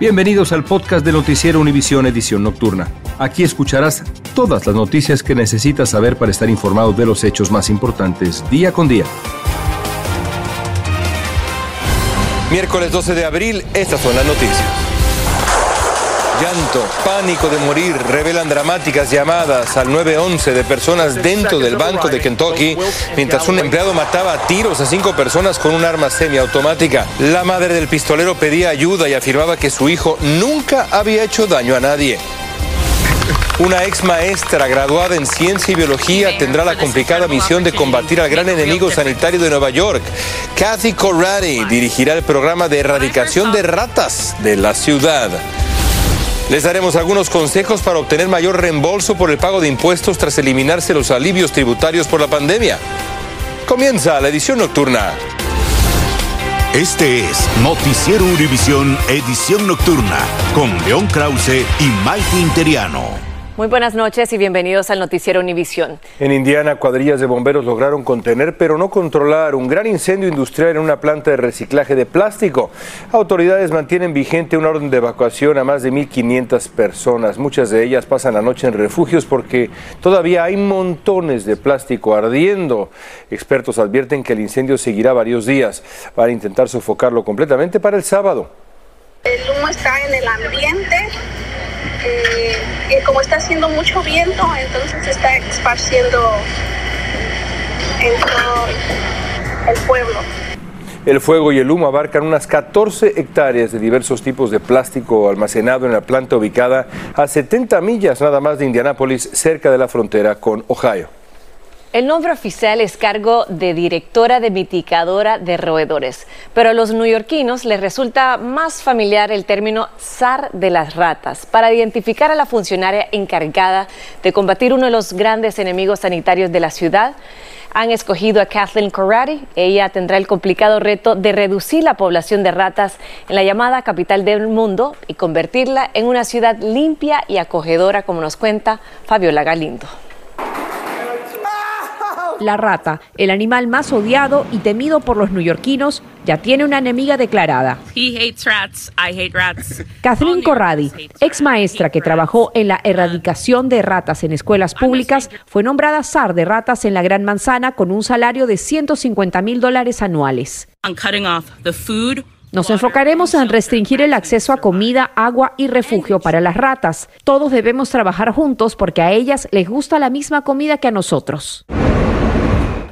Bienvenidos al podcast de Noticiero Univisión Edición Nocturna. Aquí escucharás todas las noticias que necesitas saber para estar informado de los hechos más importantes día con día. Miércoles 12 de abril, estas son las noticias. Llanto, pánico de morir, revelan dramáticas llamadas al 911 de personas dentro del banco de Kentucky mientras un empleado mataba a tiros a cinco personas con un arma semiautomática. La madre del pistolero pedía ayuda y afirmaba que su hijo nunca había hecho daño a nadie. Una ex maestra graduada en ciencia y biología tendrá la complicada misión de combatir al gran enemigo sanitario de Nueva York. Kathy Corradi dirigirá el programa de erradicación de ratas de la ciudad. Les daremos algunos consejos para obtener mayor reembolso por el pago de impuestos tras eliminarse los alivios tributarios por la pandemia. Comienza la edición nocturna. Este es Noticiero Univisión Edición Nocturna con León Krause y Mike Interiano. Muy buenas noches y bienvenidos al noticiero Univisión. En Indiana, cuadrillas de bomberos lograron contener, pero no controlar, un gran incendio industrial en una planta de reciclaje de plástico. Autoridades mantienen vigente una orden de evacuación a más de 1.500 personas. Muchas de ellas pasan la noche en refugios porque todavía hay montones de plástico ardiendo. Expertos advierten que el incendio seguirá varios días. Van a intentar sofocarlo completamente para el sábado. El humo está en el ambiente eh, como está haciendo mucho viento, entonces está esparciendo en todo el pueblo. El fuego y el humo abarcan unas 14 hectáreas de diversos tipos de plástico almacenado en la planta ubicada a 70 millas nada más de Indianápolis, cerca de la frontera con Ohio. El nombre oficial es cargo de directora de mitigadora de roedores, pero a los neoyorquinos les resulta más familiar el término zar de las ratas para identificar a la funcionaria encargada de combatir uno de los grandes enemigos sanitarios de la ciudad. Han escogido a Kathleen Corradi. Ella tendrá el complicado reto de reducir la población de ratas en la llamada capital del mundo y convertirla en una ciudad limpia y acogedora, como nos cuenta Fabiola Galindo. La rata, el animal más odiado y temido por los neoyorquinos, ya tiene una enemiga declarada. Kathleen Corradi, ex maestra que trabajó en la erradicación de ratas en escuelas públicas, fue nombrada zar de ratas en la Gran Manzana con un salario de 150 mil dólares anuales. Nos enfocaremos en restringir el acceso a comida, agua y refugio para las ratas. Todos debemos trabajar juntos porque a ellas les gusta la misma comida que a nosotros.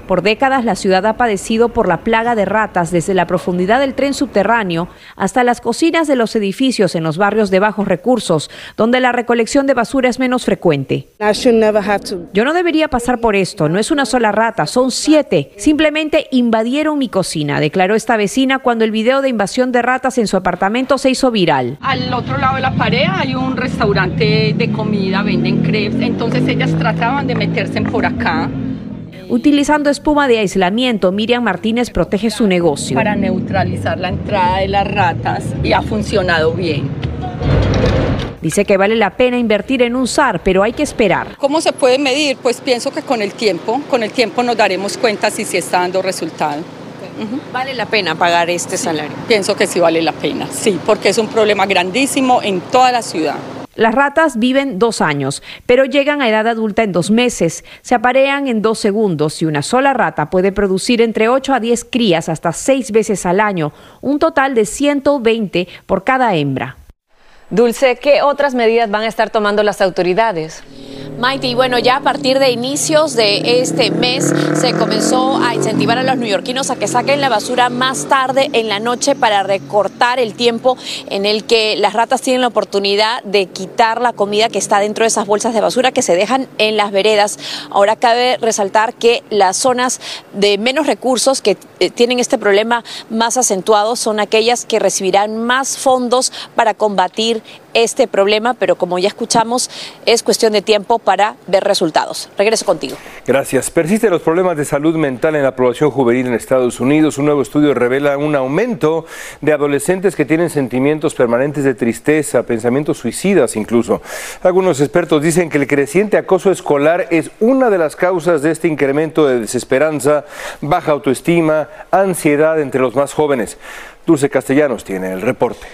Por décadas la ciudad ha padecido por la plaga de ratas desde la profundidad del tren subterráneo hasta las cocinas de los edificios en los barrios de bajos recursos, donde la recolección de basura es menos frecuente. Yo no debería pasar por esto, no es una sola rata, son siete. Simplemente invadieron mi cocina, declaró esta vecina cuando el video de invasión de ratas en su apartamento se hizo viral. Al otro lado de la pared hay un restaurante de comida, venden crepes, entonces ellas trataban de meterse por acá Utilizando espuma de aislamiento, Miriam Martínez protege su negocio. Para neutralizar la entrada de las ratas y ha funcionado bien. Dice que vale la pena invertir en un SAR, pero hay que esperar. ¿Cómo se puede medir? Pues pienso que con el tiempo, con el tiempo nos daremos cuenta si sí está dando resultado. ¿Vale la pena pagar este salario? Pienso que sí vale la pena, sí, porque es un problema grandísimo en toda la ciudad. Las ratas viven dos años, pero llegan a edad adulta en dos meses. Se aparean en dos segundos y una sola rata puede producir entre 8 a 10 crías hasta seis veces al año, un total de 120 por cada hembra. Dulce, ¿qué otras medidas van a estar tomando las autoridades? Maite, bueno, ya a partir de inicios de este mes se comenzó a incentivar a los neoyorquinos a que saquen la basura más tarde en la noche para recortar el tiempo en el que las ratas tienen la oportunidad de quitar la comida que está dentro de esas bolsas de basura que se dejan en las veredas. Ahora cabe resaltar que las zonas de menos recursos que eh, tienen este problema más acentuado son aquellas que recibirán más fondos para combatir este problema, pero como ya escuchamos, es cuestión de tiempo para ver resultados. Regreso contigo. Gracias. Persisten los problemas de salud mental en la población juvenil en Estados Unidos. Un nuevo estudio revela un aumento de adolescentes que tienen sentimientos permanentes de tristeza, pensamientos suicidas incluso. Algunos expertos dicen que el creciente acoso escolar es una de las causas de este incremento de desesperanza, baja autoestima, ansiedad entre los más jóvenes. Dulce Castellanos tiene el reporte.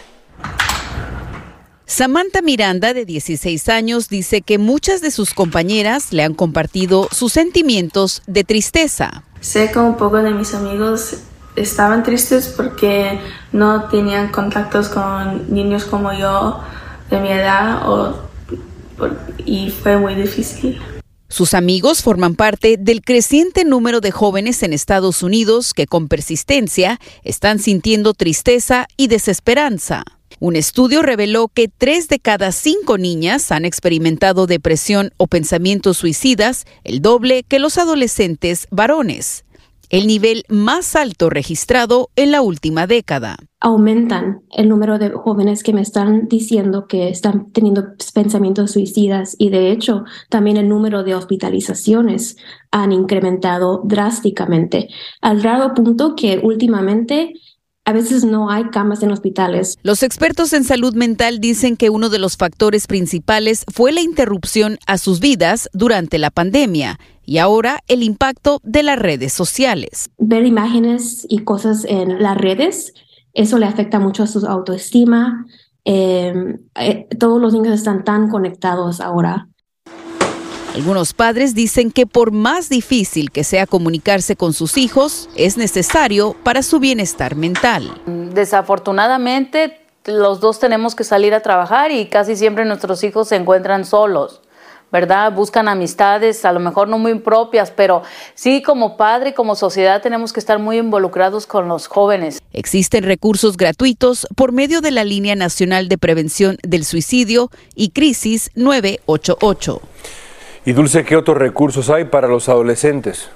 Samantha Miranda, de 16 años, dice que muchas de sus compañeras le han compartido sus sentimientos de tristeza. Sé que un poco de mis amigos estaban tristes porque no tenían contactos con niños como yo de mi edad y fue muy difícil. Sus amigos forman parte del creciente número de jóvenes en Estados Unidos que con persistencia están sintiendo tristeza y desesperanza. Un estudio reveló que tres de cada cinco niñas han experimentado depresión o pensamientos suicidas, el doble que los adolescentes varones el nivel más alto registrado en la última década. Aumentan el número de jóvenes que me están diciendo que están teniendo pensamientos suicidas y de hecho también el número de hospitalizaciones han incrementado drásticamente, al grado punto que últimamente a veces no hay camas en hospitales. Los expertos en salud mental dicen que uno de los factores principales fue la interrupción a sus vidas durante la pandemia y ahora el impacto de las redes sociales. Ver imágenes y cosas en las redes, eso le afecta mucho a su autoestima. Eh, eh, todos los niños están tan conectados ahora algunos padres dicen que por más difícil que sea comunicarse con sus hijos, es necesario para su bienestar mental. Desafortunadamente, los dos tenemos que salir a trabajar y casi siempre nuestros hijos se encuentran solos. ¿verdad? Buscan amistades, a lo mejor no muy propias, pero sí como padre, como sociedad tenemos que estar muy involucrados con los jóvenes. Existen recursos gratuitos por medio de la Línea Nacional de Prevención del Suicidio y Crisis 988. Y Dulce, ¿qué otros recursos hay para los adolescentes?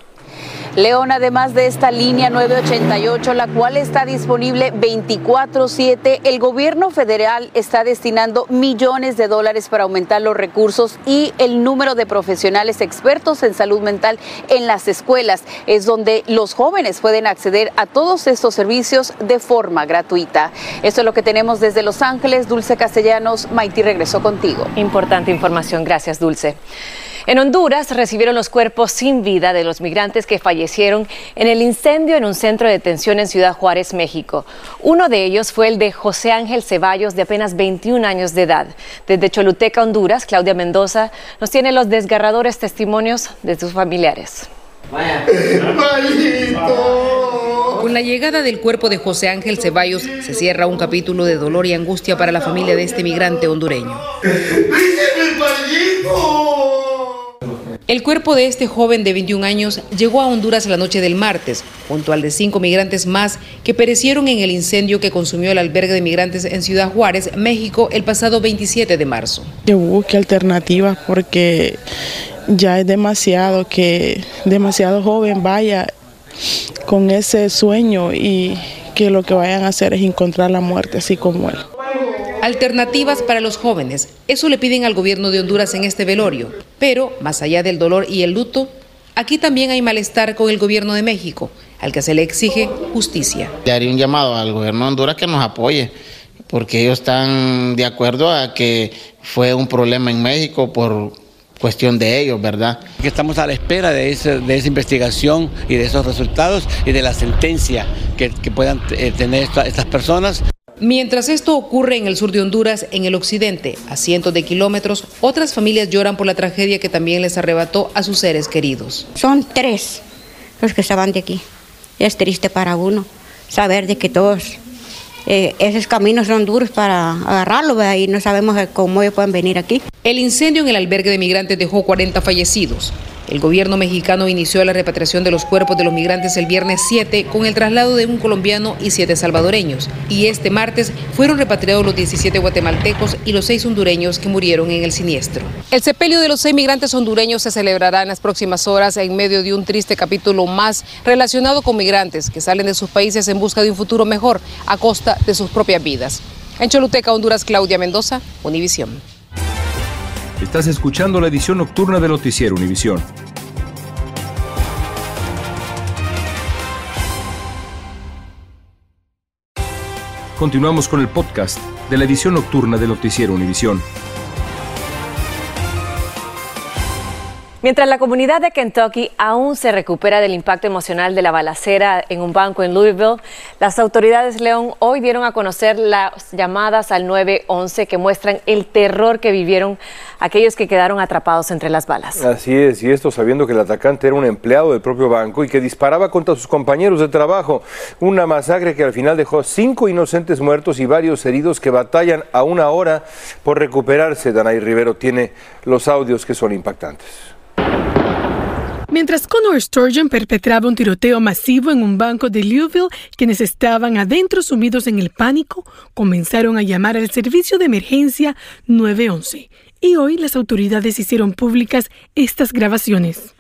León, además de esta línea 988, la cual está disponible 24/7, el gobierno federal está destinando millones de dólares para aumentar los recursos y el número de profesionales expertos en salud mental en las escuelas. Es donde los jóvenes pueden acceder a todos estos servicios de forma gratuita. Esto es lo que tenemos desde Los Ángeles. Dulce Castellanos, Maiti regresó contigo. Importante información. Gracias, Dulce. En Honduras recibieron los cuerpos sin vida de los migrantes que fallecieron en el incendio en un centro de detención en Ciudad Juárez, México. Uno de ellos fue el de José Ángel Ceballos, de apenas 21 años de edad. Desde Choluteca, Honduras, Claudia Mendoza nos tiene los desgarradores testimonios de sus familiares. Con la llegada del cuerpo de José Ángel Ceballos se cierra un capítulo de dolor y angustia para la familia de este migrante hondureño. El cuerpo de este joven de 21 años llegó a Honduras la noche del martes, junto al de cinco migrantes más que perecieron en el incendio que consumió el albergue de migrantes en Ciudad Juárez, México, el pasado 27 de marzo. Yo busqué alternativas porque ya es demasiado que demasiado joven vaya con ese sueño y que lo que vayan a hacer es encontrar la muerte así como él. Alternativas para los jóvenes. Eso le piden al gobierno de Honduras en este velorio. Pero, más allá del dolor y el luto, aquí también hay malestar con el gobierno de México, al que se le exige justicia. Le haría un llamado al gobierno de Honduras que nos apoye, porque ellos están de acuerdo a que fue un problema en México por cuestión de ellos, ¿verdad? Que estamos a la espera de, de esa investigación y de esos resultados y de la sentencia que, puedan eh, tener estas personas. Mientras esto ocurre en el sur de Honduras, en el occidente, a cientos de kilómetros, otras familias lloran por la tragedia que también les arrebató a sus seres queridos. Son tres los que estaban de aquí. Es triste para uno saber de que todos eh, esos caminos son duros para agarrarlo y no sabemos cómo ellos pueden venir aquí. El incendio en el albergue de migrantes dejó 40 fallecidos. El gobierno mexicano inició la repatriación de los cuerpos de los migrantes el viernes 7 con el traslado de un colombiano y siete salvadoreños. Y este martes fueron repatriados los 17 guatemaltecos y los seis hondureños que murieron en el siniestro. El sepelio de los seis migrantes hondureños se celebrará en las próximas horas en medio de un triste capítulo más relacionado con migrantes que salen de sus países en busca de un futuro mejor a costa de sus propias vidas. En Choluteca, Honduras, Claudia Mendoza, Univisión. Estás escuchando la edición nocturna de Noticiero Univisión. Continuamos con el podcast de la edición nocturna de Noticiero Univisión. Mientras la comunidad de Kentucky aún se recupera del impacto emocional de la balacera en un banco en Louisville, las autoridades León hoy dieron a conocer las llamadas al 911 que muestran el terror que vivieron aquellos que quedaron atrapados entre las balas. Así es, y esto sabiendo que el atacante era un empleado del propio banco y que disparaba contra sus compañeros de trabajo. Una masacre que al final dejó cinco inocentes muertos y varios heridos que batallan a una hora por recuperarse. Danay Rivero tiene los audios que son impactantes. Mientras Connor Sturgeon perpetraba un tiroteo masivo en un banco de Louisville, quienes estaban adentro sumidos en el pánico comenzaron a llamar al servicio de emergencia 911. Y hoy las autoridades hicieron públicas estas grabaciones.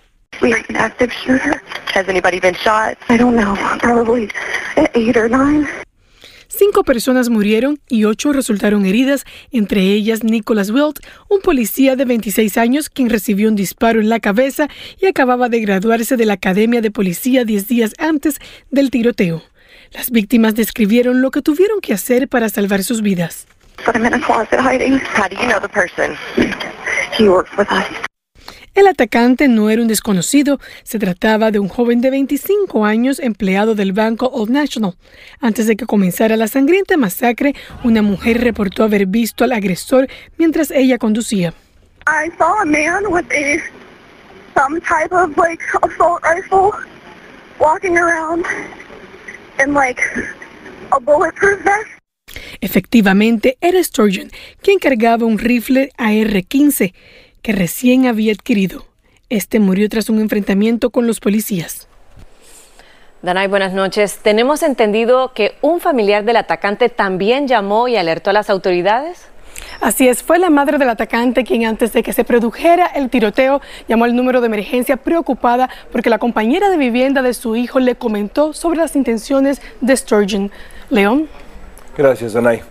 Cinco personas murieron y ocho resultaron heridas, entre ellas Nicholas Wilt, un policía de 26 años quien recibió un disparo en la cabeza y acababa de graduarse de la Academia de Policía 10 días antes del tiroteo. Las víctimas describieron lo que tuvieron que hacer para salvar sus vidas. El atacante no era un desconocido, se trataba de un joven de 25 años empleado del banco Old National. Antes de que comenzara la sangrienta masacre, una mujer reportó haber visto al agresor mientras ella conducía. I saw a man with a some type of like assault rifle walking around in like a bulletproof vest. Efectivamente, era Sturgeon quien cargaba un rifle AR-15 que recién había adquirido. Este murió tras un enfrentamiento con los policías. Danay, buenas noches. Tenemos entendido que un familiar del atacante también llamó y alertó a las autoridades. Así es, fue la madre del atacante quien antes de que se produjera el tiroteo llamó al número de emergencia preocupada porque la compañera de vivienda de su hijo le comentó sobre las intenciones de Sturgeon. León. Gracias, Danay.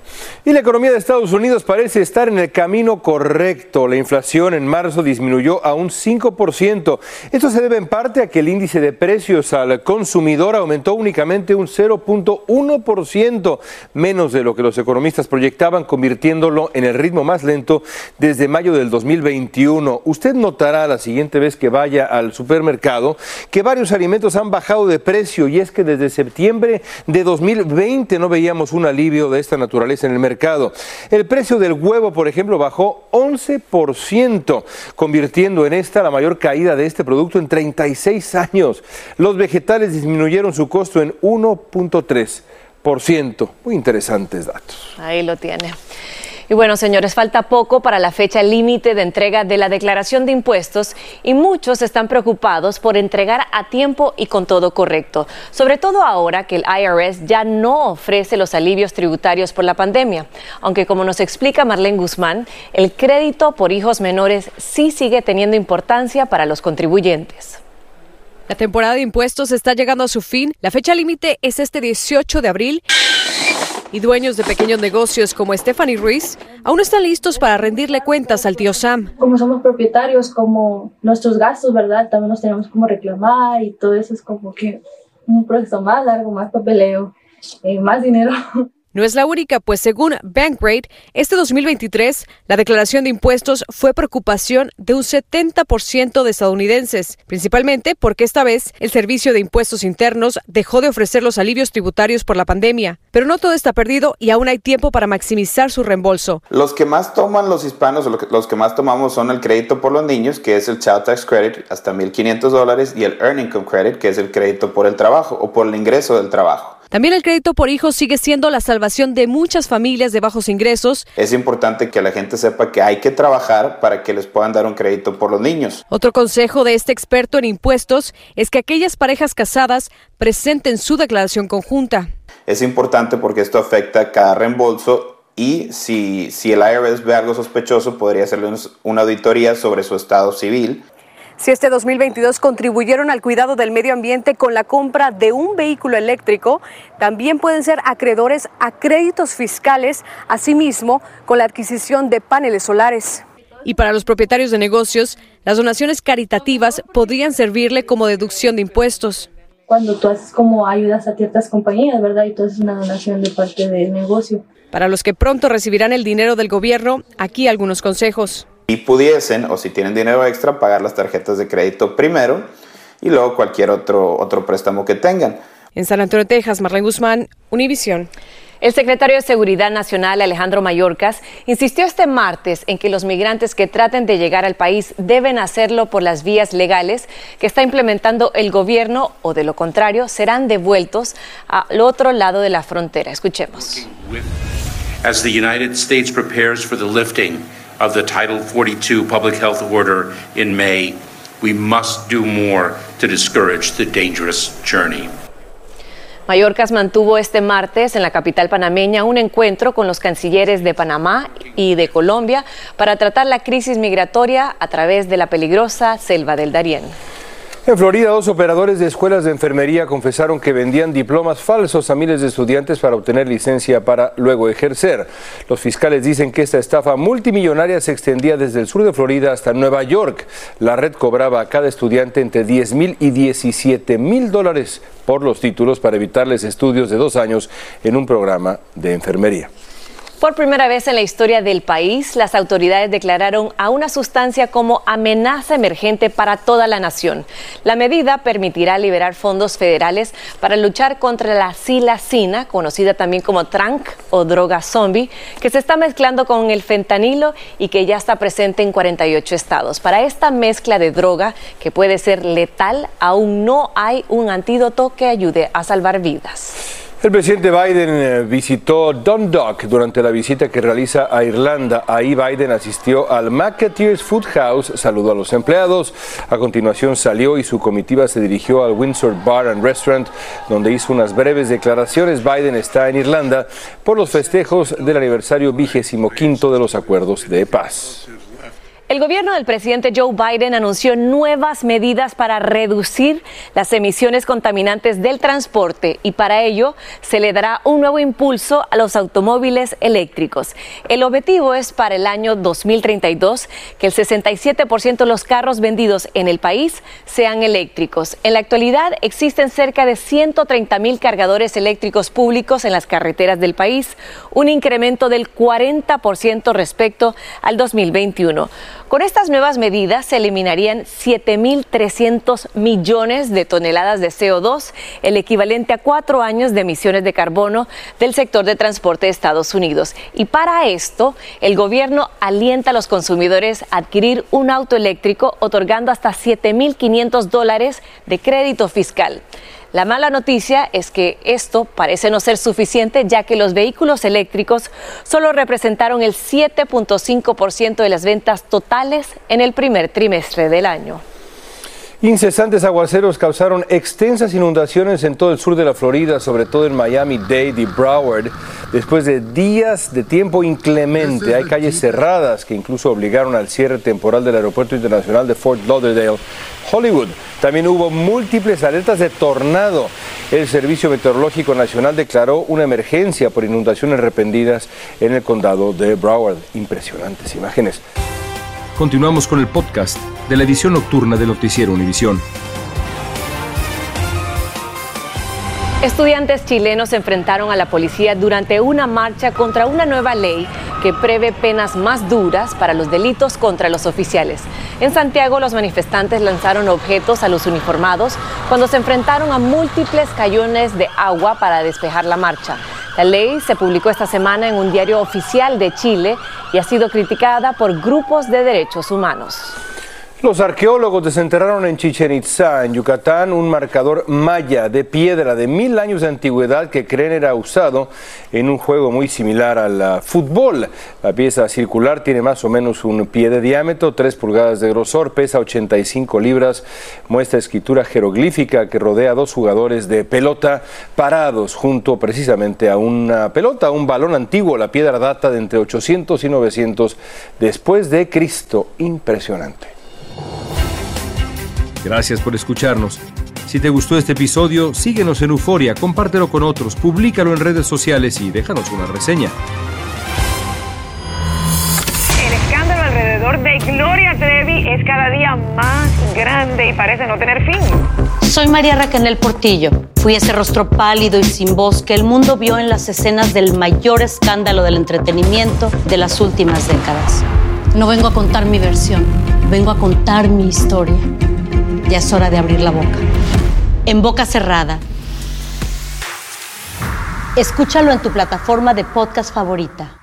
Y la economía de Estados Unidos parece estar en el camino correcto. La inflación en marzo disminuyó a un 5%. Esto se debe en parte a que el índice de precios al consumidor aumentó únicamente un 0.1%, menos de lo que los economistas proyectaban, convirtiéndolo en el ritmo más lento desde mayo del 2021. Usted notará la siguiente vez que vaya al supermercado que varios alimentos han bajado de precio y es que desde septiembre de 2020 no veíamos un alivio de esta naturaleza en el mercado. El precio del huevo, por ejemplo, bajó 11%, convirtiendo en esta la mayor caída de este producto en 36 años. Los vegetales disminuyeron su costo en 1.3%. Muy interesantes datos. Ahí lo tiene. Y bueno, señores, falta poco para la fecha límite de entrega de la declaración de impuestos y muchos están preocupados por entregar a tiempo y con todo correcto, sobre todo ahora que el IRS ya no ofrece los alivios tributarios por la pandemia, aunque como nos explica Marlene Guzmán, el crédito por hijos menores sí sigue teniendo importancia para los contribuyentes. La temporada de impuestos está llegando a su fin. La fecha límite es este 18 de abril y dueños de pequeños negocios como Stephanie Ruiz aún están listos para rendirle cuentas al tío Sam. Como somos propietarios, como nuestros gastos, ¿verdad? También nos tenemos como reclamar y todo eso es como que un proceso más largo, más papeleo, eh, más dinero. No es la única, pues según Bankrate, este 2023 la declaración de impuestos fue preocupación de un 70% de estadounidenses, principalmente porque esta vez el Servicio de Impuestos Internos dejó de ofrecer los alivios tributarios por la pandemia. Pero no todo está perdido y aún hay tiempo para maximizar su reembolso. Los que más toman los hispanos, los que más tomamos son el crédito por los niños, que es el Child Tax Credit, hasta 1.500 dólares, y el Earning Income Credit, que es el crédito por el trabajo o por el ingreso del trabajo. También el crédito por hijos sigue siendo la salvación de muchas familias de bajos ingresos. Es importante que la gente sepa que hay que trabajar para que les puedan dar un crédito por los niños. Otro consejo de este experto en impuestos es que aquellas parejas casadas presenten su declaración conjunta. Es importante porque esto afecta cada reembolso y si, si el IRS ve algo sospechoso podría hacerle una auditoría sobre su estado civil si este 2022 contribuyeron al cuidado del medio ambiente con la compra de un vehículo eléctrico, también pueden ser acreedores a créditos fiscales, asimismo con la adquisición de paneles solares. Y para los propietarios de negocios, las donaciones caritativas podrían servirle como deducción de impuestos. Cuando tú haces como ayudas a ciertas compañías, ¿verdad? Y tú haces una donación de parte del negocio. Para los que pronto recibirán el dinero del gobierno, aquí algunos consejos si pudiesen o si tienen dinero extra, pagar las tarjetas de crédito primero y luego cualquier otro, otro préstamo que tengan. En San Antonio, Texas, Marlene Guzmán, Univisión. El secretario de Seguridad Nacional, Alejandro Mayorkas, insistió este martes en que los migrantes que traten de llegar al país deben hacerlo por las vías legales que está implementando el gobierno o de lo contrario serán devueltos al otro lado de la frontera. Escuchemos. As the United States prepares for the lifting of the Title 42 public health order in May, we must do more to discourage the dangerous journey. Mallorcas mantuvo este martes en la capital panameña un encuentro con los cancilleres de Panamá y de Colombia para tratar la crisis migratoria a través de la peligrosa selva del Darién. En Florida, dos operadores de escuelas de enfermería confesaron que vendían diplomas falsos a miles de estudiantes para obtener licencia para luego ejercer. Los fiscales dicen que esta estafa multimillonaria se extendía desde el sur de Florida hasta Nueva York. La red cobraba a cada estudiante entre 10 mil y 17 mil dólares por los títulos para evitarles estudios de dos años en un programa de enfermería. Por primera vez en la historia del país, las autoridades declararon a una sustancia como amenaza emergente para toda la nación. La medida permitirá liberar fondos federales para luchar contra la silacina, conocida también como trank o droga zombie, que se está mezclando con el fentanilo y que ya está presente en 48 estados. Para esta mezcla de droga, que puede ser letal, aún no hay un antídoto que ayude a salvar vidas. El presidente Biden eh, visitó Dundalk durante la visita que realiza a Irlanda. Ahí Biden asistió al McAteers Food House, saludó a los empleados. A continuación salió y su comitiva se dirigió al Windsor Bar and Restaurant, donde hizo unas breves declaraciones. Biden está en Irlanda por los festejos del aniversario vigésimo quinto de los acuerdos de paz. El gobierno del presidente Joe Biden anunció nuevas medidas para reducir las emisiones contaminantes del transporte y para ello se le dará un nuevo impulso a los automóviles eléctricos. El objetivo es para el año 2032 que el 67% de los carros vendidos en el país sean eléctricos. En la actualidad existen cerca de 130 mil cargadores eléctricos públicos en las carreteras del país, un incremento del 40% respecto al 2021. Con estas nuevas medidas se eliminarían 7.300 millones de toneladas de CO2, el equivalente a cuatro años de emisiones de carbono del sector de transporte de Estados Unidos. Y para esto, el gobierno alienta a los consumidores a adquirir un auto eléctrico otorgando hasta 7.500 dólares de crédito fiscal. La mala noticia es que esto parece no ser suficiente ya que los vehículos eléctricos solo representaron el 7.5% de las ventas totales en el primer trimestre del año. Incesantes aguaceros causaron extensas inundaciones en todo el sur de la Florida, sobre todo en Miami-Dade y Broward, después de días de tiempo inclemente. Hay calles cerradas que incluso obligaron al cierre temporal del Aeropuerto Internacional de Fort Lauderdale, Hollywood. También hubo múltiples alertas de tornado. El Servicio Meteorológico Nacional declaró una emergencia por inundaciones repentinas en el condado de Broward. Impresionantes imágenes. Continuamos con el podcast de la edición nocturna de Noticiero Univisión. Estudiantes chilenos se enfrentaron a la policía durante una marcha contra una nueva ley que prevé penas más duras para los delitos contra los oficiales. En Santiago, los manifestantes lanzaron objetos a los uniformados cuando se enfrentaron a múltiples cañones de agua para despejar la marcha. La ley se publicó esta semana en un diario oficial de Chile y ha sido criticada por grupos de derechos humanos. Los arqueólogos desenterraron en Chichen Itza, en Yucatán, un marcador maya de piedra de mil años de antigüedad que creen era usado en un juego muy similar al ah, fútbol. La pieza circular tiene más o menos un pie de diámetro, 3 pulgadas de grosor, pesa 85 libras, muestra escritura jeroglífica que rodea a dos jugadores de pelota parados junto precisamente a una pelota, un balón antiguo. La piedra data de entre 800 y 900 después de Cristo. Impresionante. Gracias por escucharnos. Si te gustó este episodio, síguenos en Euforia, compártelo con otros, públicalo en redes sociales y déjanos una reseña. El escándalo alrededor de Gloria Trevi es cada día más grande y parece no tener fin. Soy María Raquel Portillo. Fui ese rostro pálido y sin voz que el mundo vio en las escenas del mayor escándalo del entretenimiento de las últimas décadas. No vengo a contar mi versión, vengo a contar mi historia. Ya es hora de abrir la boca. En boca cerrada. Escúchalo en tu plataforma de podcast favorita.